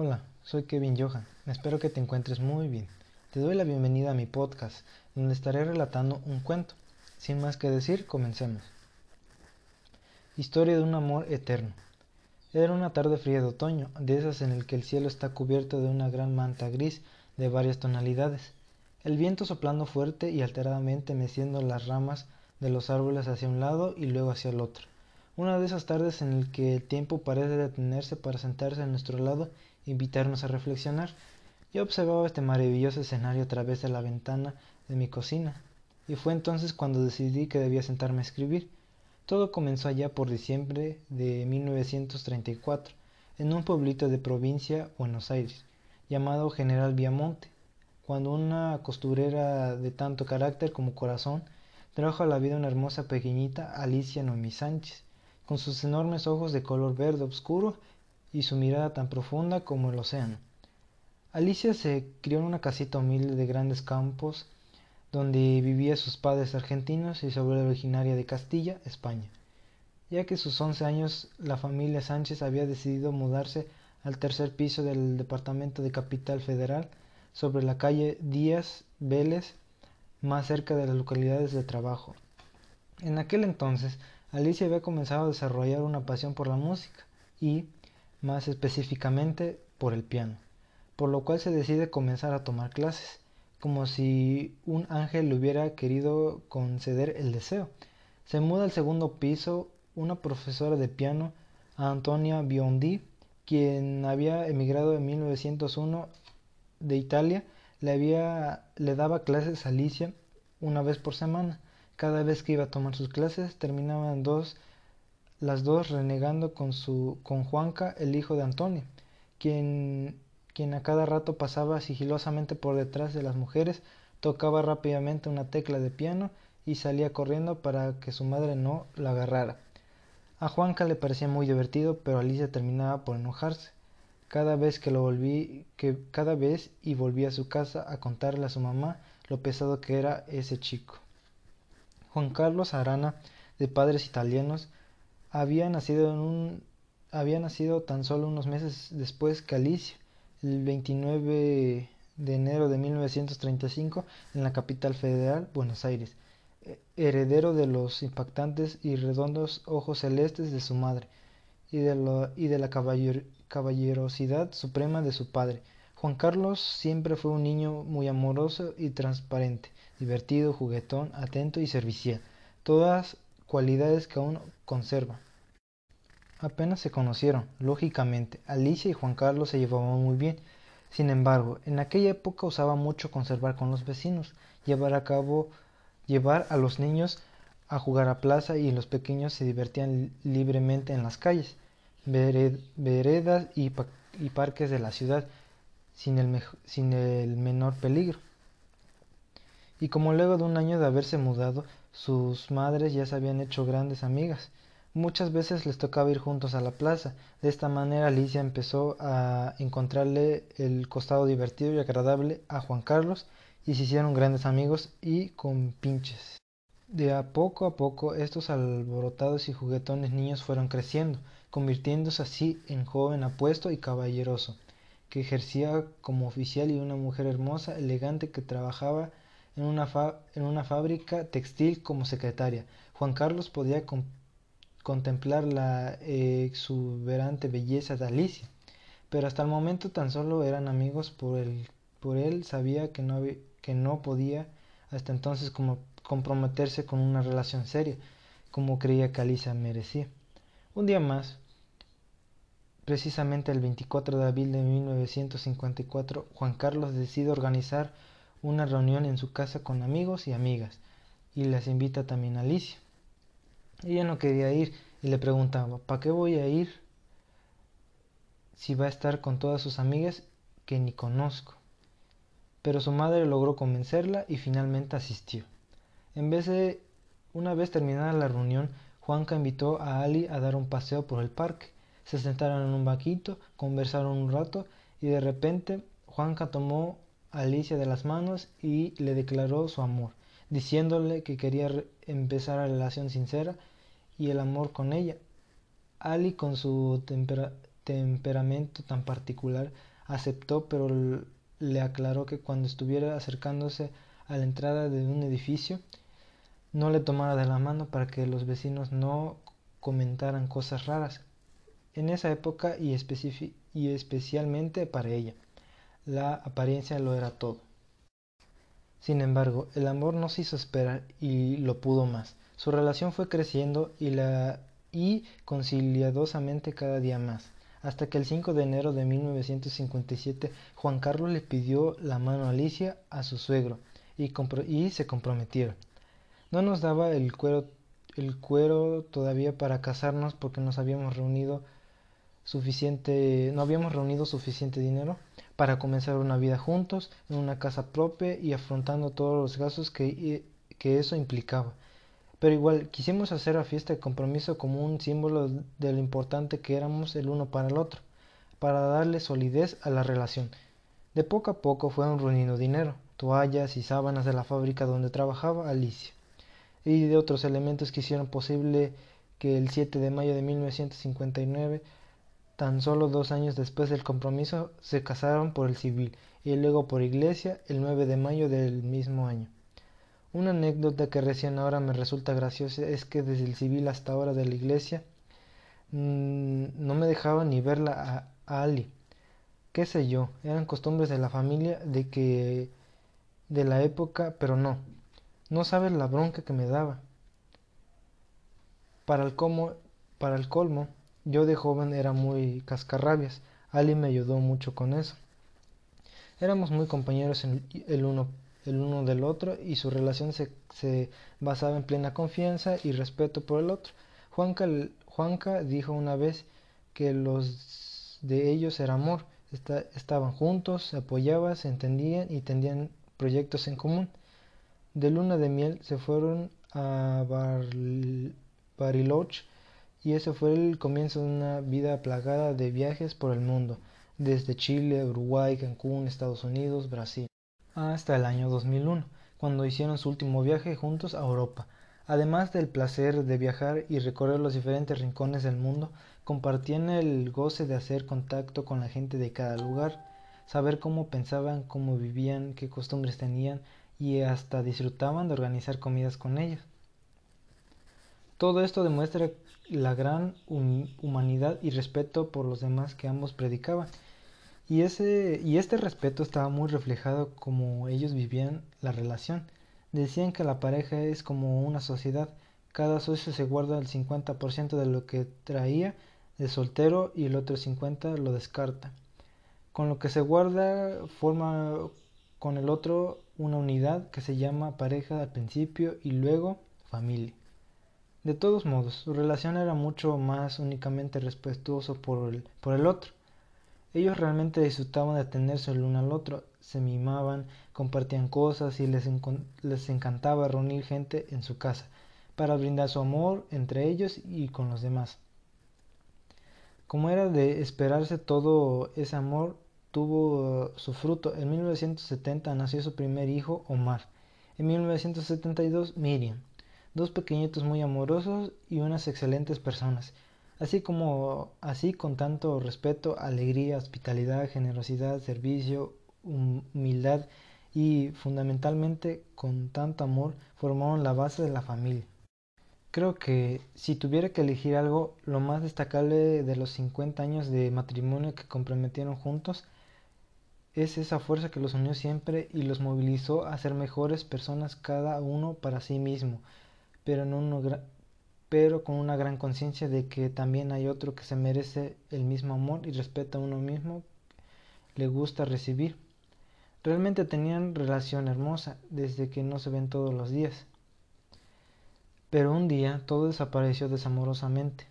Hola, soy Kevin Johan. Espero que te encuentres muy bien. Te doy la bienvenida a mi podcast, donde estaré relatando un cuento. Sin más que decir, comencemos. Historia de un amor eterno. Era una tarde fría de otoño, de esas en el que el cielo está cubierto de una gran manta gris de varias tonalidades. El viento soplando fuerte y alteradamente meciendo las ramas de los árboles hacia un lado y luego hacia el otro. Una de esas tardes en el que el tiempo parece detenerse para sentarse a nuestro lado e invitarnos a reflexionar. Yo observaba este maravilloso escenario a través de la ventana de mi cocina, y fue entonces cuando decidí que debía sentarme a escribir. Todo comenzó allá por diciembre de 1934, en un pueblito de provincia, Buenos Aires, llamado General Viamonte, cuando una costurera de tanto carácter como corazón trajo a la vida una hermosa pequeñita Alicia Noemí Sánchez, con sus enormes ojos de color verde oscuro y su mirada tan profunda como el océano. Alicia se crió en una casita humilde de grandes campos donde vivían sus padres argentinos y su abuela originaria de Castilla, España. Ya que a sus once años la familia Sánchez había decidido mudarse al tercer piso del departamento de Capital Federal sobre la calle Díaz Vélez, más cerca de las localidades de trabajo. En aquel entonces Alicia había comenzado a desarrollar una pasión por la música y, más específicamente, por el piano, por lo cual se decide comenzar a tomar clases, como si un ángel le hubiera querido conceder el deseo. Se muda al segundo piso una profesora de piano, Antonia Biondi, quien había emigrado en 1901 de Italia, le, le daba clases a Alicia una vez por semana. Cada vez que iba a tomar sus clases terminaban dos, las dos renegando con, su, con Juanca, el hijo de Antonio, quien, quien a cada rato pasaba sigilosamente por detrás de las mujeres, tocaba rápidamente una tecla de piano y salía corriendo para que su madre no la agarrara. A Juanca le parecía muy divertido, pero Alicia terminaba por enojarse. Cada vez que lo volví, que cada vez y volvía a su casa a contarle a su mamá lo pesado que era ese chico. Juan Carlos Arana, de padres italianos, había nacido, tan solo unos meses después que Alicia, el 29 de enero de 1935, en la capital federal, Buenos Aires, heredero de los impactantes y redondos ojos celestes de su madre y de, y de la caballerosidad suprema de su padre. Juan Carlos siempre fue un niño muy amoroso y transparente, divertido, juguetón, atento y servicial, todas cualidades que aún conserva. Apenas se conocieron, lógicamente, Alicia y Juan Carlos se llevaban muy bien. Sin embargo, en aquella época usaba mucho conservar con los vecinos, llevar a cabo, llevar a los niños a jugar a plaza y los pequeños se divertían libremente en las calles, veredas y, parques de la ciudad, sin el menor peligro y como luego de un año de haberse mudado, sus madres ya se habían hecho grandes amigas. Muchas veces les tocaba ir juntos a la plaza. De esta manera Alicia empezó a encontrarle el costado divertido y agradable a Juan Carlos y se hicieron grandes amigos y compinches. De a poco a poco estos alborotados y juguetones niños fueron creciendo, convirtiéndose así en joven apuesto y caballeroso, que ejercía como oficial y una mujer hermosa, elegante que trabajaba en una, en una fábrica textil como secretaria. Juan Carlos podía contemplar la exuberante belleza de Alicia, pero hasta el momento tan solo eran amigos por, el, por él sabía que no, que no podía hasta entonces como comprometerse con una relación seria, como creía que Alicia merecía. Un día más, precisamente el 24 de abril de 1954, Juan Carlos decide organizar una reunión en su casa con amigos y amigas y les invita también a Alicia. Ella no quería ir y le preguntaba, ¿para qué voy a ir si va a estar con todas sus amigas que ni conozco? Pero su madre logró convencerla y finalmente asistió. En vez de una vez terminada la reunión, Juanca invitó a Ali a dar un paseo por el parque. Se sentaron en un vaquito, conversaron un rato y de repente Juanca tomó Alicia de las manos y le declaró su amor, diciéndole que quería empezar la relación sincera y el amor con ella. Ali con su temperamento tan particular, aceptó, pero le aclaró que cuando estuviera acercándose a la entrada de un edificio, no le tomara de la mano para que los vecinos no comentaran cosas raras. En esa época y, y especialmente para ella, la apariencia lo era todo. Sin embargo, el amor no se hizo esperar y lo pudo más. Su relación fue creciendo y, la, y conciliadosamente cada día más, hasta que el 5 de enero de 1957 Juan Carlos le pidió la mano a Alicia a su suegro y, y se comprometieron. No nos daba el cuero, el cuero todavía para casarnos porque nos habíamos reunido suficiente, no habíamos reunido suficiente dinero para comenzar una vida juntos en una casa propia y afrontando todos los gastos que, que eso implicaba. Pero igual quisimos hacer la fiesta de compromiso como un símbolo de lo importante que éramos el uno para el otro, para darle solidez a la relación. De poco a poco fueron reuniendo dinero, toallas y sábanas de la fábrica donde trabajaba Alicia, y de otros elementos que hicieron posible que el 7 de mayo de 1959, tan solo dos años después del compromiso, se casaron por el civil y luego por iglesia el 9 de mayo del mismo año. Una anécdota que recién ahora me resulta graciosa es que desde el civil hasta ahora de la iglesia mmm, no me dejaba ni verla a, a, Ali. Qué sé yo, eran costumbres de la familia de que de la época, pero no. No sabes la bronca que me daba. Para el, como, para el colmo, yo de joven era muy cascarrabias. Ali me ayudó mucho con eso. Éramos muy compañeros el uno el uno del otro y su relación se, basaba en plena confianza y respeto por el otro. Juanca, Juanca dijo una vez que los de ellos era amor, estaban juntos, se apoyaban, se entendían y tenían proyectos en común. De luna de miel se fueron a Bar Bariloche y ese fue el comienzo de una vida plagada de viajes por el mundo, desde Chile, Uruguay, Cancún, Estados Unidos, Brasil hasta el año 2001, cuando hicieron su último viaje juntos a Europa. Además del placer de viajar y recorrer los diferentes rincones del mundo, compartían el goce de hacer contacto con la gente de cada lugar, saber cómo pensaban, cómo vivían, qué costumbres tenían y hasta disfrutaban de organizar comidas con ellos. Todo esto demuestra la gran humanidad y respeto por los demás que ambos predicaban y, ese, y este respeto estaba muy reflejado como ellos vivían la relación. Decían que la pareja es como una sociedad, cada socio se guarda el 50% de lo que traía de soltero y el otro 50% lo descarta. Con lo que se guarda forma con el otro una unidad que se llama pareja al principio y luego familia. De todos modos, su relación era mucho más únicamente respetuoso por el, por el otro. Ellos realmente disfrutaban de tenerse el uno al otro, se mimaban, compartían cosas y les, les encantaba reunir gente en su casa para brindar su amor entre ellos y con los demás. Como era de esperarse todo ese amor tuvo su fruto. En 1970 nació su primer hijo, Omar. En 1972, Miriam. Dos pequeñitos muy amorosos y unas excelentes personas así como así con tanto respeto, alegría, hospitalidad, generosidad, servicio, humildad y fundamentalmente con tanto amor formaron la base de la familia. Creo que si tuviera que elegir algo, lo más destacable de los 50 años de matrimonio que comprometieron juntos es esa fuerza que los unió siempre y los movilizó a ser mejores personas cada uno para sí mismo, pero con una gran conciencia de que también hay otro que se merece el mismo amor y respeta a uno mismo, le gusta recibir. Realmente tenían relación hermosa desde que no se ven todos los días. Pero un día todo desapareció desamorosamente.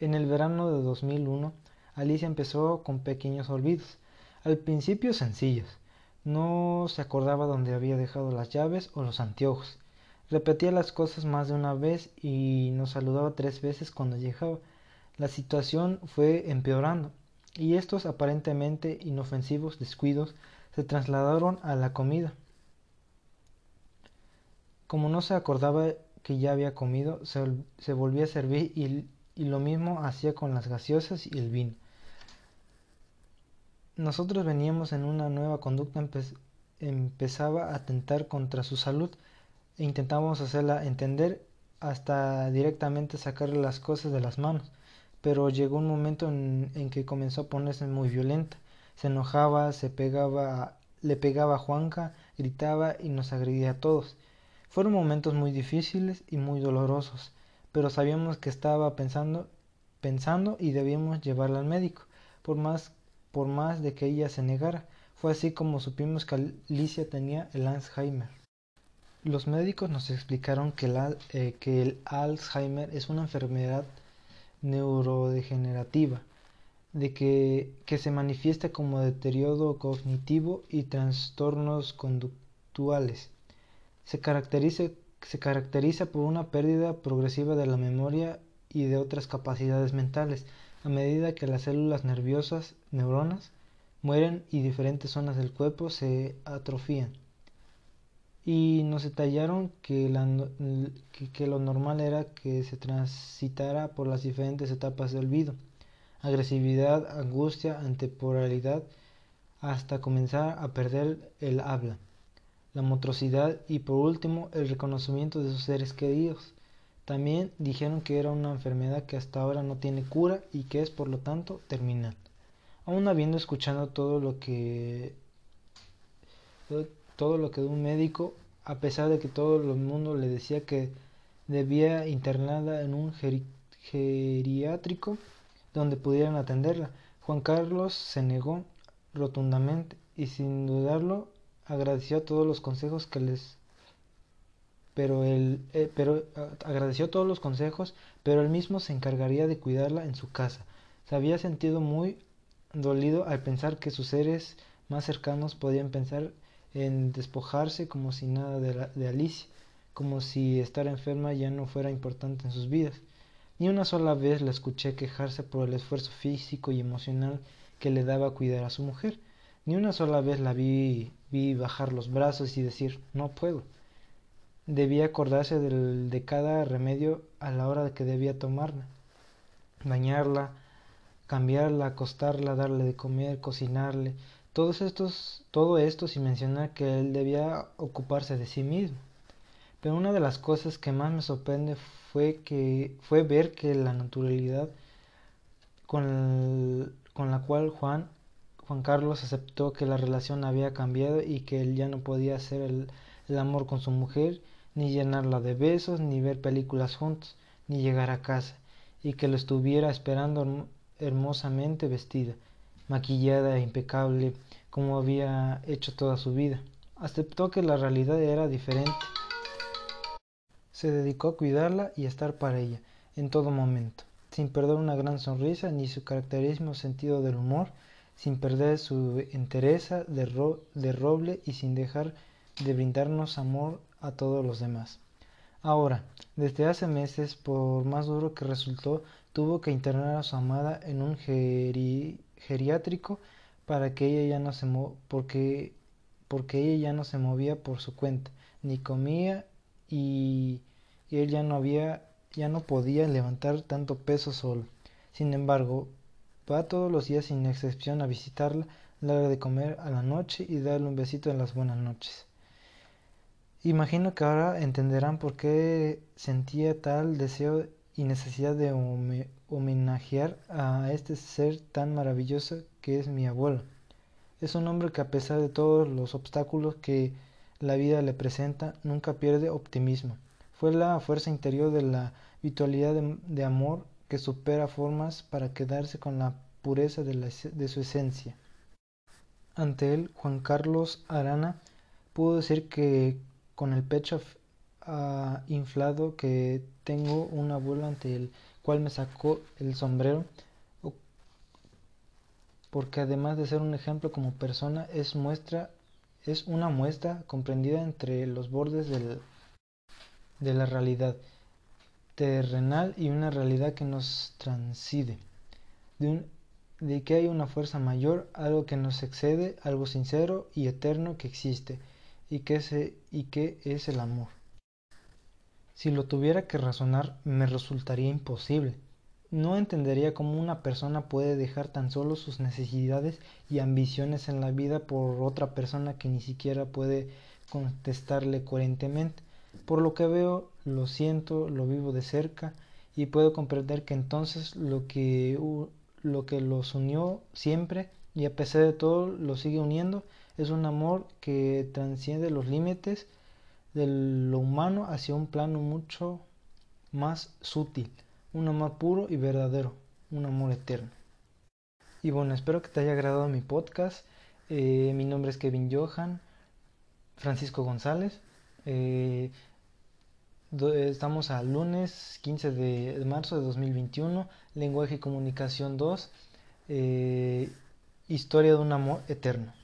En el verano de 2001, Alicia empezó con pequeños olvidos, al principio sencillos. No se acordaba dónde había dejado las llaves o los anteojos Repetía las cosas más de una vez y nos saludaba tres veces cuando llegaba. La situación fue empeorando y estos aparentemente inofensivos descuidos se trasladaron a la comida. Como no se acordaba que ya había comido, se, volvía a servir y, lo mismo hacía con las gaseosas y el vino. nosotros veníamos en una nueva conducta, empezaba a atentar contra su salud intentábamos hacerla entender hasta directamente sacarle las cosas de las manos. Pero llegó un momento en, en que comenzó a ponerse muy violenta. Se enojaba, se pegaba, le pegaba a Juanca, gritaba y nos agredía a todos. Fueron momentos muy difíciles y muy dolorosos, pero sabíamos que estaba pensando, pensando y debíamos llevarla al médico, por más, por más de que ella se negara. Fue así como supimos que Alicia tenía el Alzheimer. Los médicos nos explicaron que, eh, que el Alzheimer es una enfermedad neurodegenerativa, de que, se manifiesta como deterioro cognitivo y trastornos conductuales se caracteriza, se caracteriza por una pérdida progresiva de la memoria y de otras capacidades mentales a medida que las células nerviosas, neuronas, mueren y diferentes zonas del cuerpo se atrofían. Y nos detallaron que, que, lo normal era que se transitara por las diferentes etapas del olvido, agresividad, angustia, antemporalidad, hasta comenzar a perder el habla la motricidad y por último el reconocimiento de sus seres queridos. También dijeron que era una enfermedad que hasta ahora no tiene cura y que es por lo tanto terminal. Aún habiendo escuchado todo lo que todo lo que de un médico, a pesar de que todo el mundo le decía que debía internada en un geriátrico donde pudieran atenderla, Juan Carlos se negó rotundamente y sin dudarlo agradeció todos los consejos que les pero él eh, pero agradeció todos los consejos pero él mismo se encargaría de cuidarla en su casa. Se había sentido muy dolido al pensar que sus seres más cercanos podían pensar en despojarse como si nada de, de Alicia como si estar enferma ya no fuera importante en sus vidas ni una sola vez la escuché quejarse por el esfuerzo físico y emocional que le daba cuidar a su mujer ni una sola vez la vi, vi bajar los brazos y decir no puedo. Debía acordarse de cada remedio a la hora que debía tomarla. Bañarla, cambiarla, acostarla, darle de comer, cocinarle, todos estos, todo esto sin mencionar que él debía ocuparse de sí mismo. Pero una de las cosas que más me sorprende fue que fue ver que la naturalidad con, con la cual Juan Juan Carlos aceptó que la relación había cambiado y que él ya no podía hacer el, amor con su mujer, ni llenarla de besos, ni ver películas juntos, ni llegar a casa, y que lo estuviera esperando hermosamente vestida, maquillada e impecable, como había hecho toda su vida. Aceptó que la realidad era diferente. Se dedicó a cuidarla y a estar para ella en todo momento, sin perder una gran sonrisa ni su característico sentido del humor, sin perder su entereza de, de roble y sin dejar de brindarnos amor a todos los demás. Ahora, desde hace meses, por más duro que resultó, tuvo que internar a su amada en un geriátrico para que ella ya no se porque porque ella ya no se movía por su cuenta, ni comía y, y él ya no había ya no podía levantar tanto peso solo. Sin embargo, Va todos los días sin excepción a visitarla, darle de comer a la noche y darle un besito en las buenas noches. Imagino que ahora entenderán por qué sentía tal deseo y necesidad de homenajear a este ser tan maravilloso que es mi abuelo. Es un hombre que a pesar de todos los obstáculos que la vida le presenta, nunca pierde optimismo. Fue la fuerza interior de la vitalidad de amor que supera formas para quedarse con la pureza de, su esencia. Ante él, Juan Carlos Arana pudo decir que con el pecho ah, inflado que tengo un abuelo ante el cual me sacó el sombrero, porque además de ser un ejemplo como persona, es muestra es una muestra comprendida entre los bordes de la realidad terrenal y una realidad que nos transcide, de, de que hay una fuerza mayor, algo que nos excede, algo sincero y eterno que existe, y que, ese, y que es el amor. Si lo tuviera que razonar, me resultaría imposible. no entendería cómo una persona puede dejar tan solo sus necesidades y ambiciones en la vida por otra persona que ni siquiera puede contestarle coherentemente. Por lo que veo, lo siento, lo vivo de cerca y puedo comprender que entonces lo que, lo que los unió siempre y a pesar de todo lo sigue uniendo es un amor que transciende los límites de lo humano hacia un plano mucho más sutil, un amor puro y verdadero, un amor eterno. Y bueno, espero que te haya agradado mi podcast. Eh, mi nombre es Kevin Johan Francisco González. Eh, estamos al lunes 15 de marzo de 2021, lenguaje y comunicación 2, eh, historia de un amor eterno.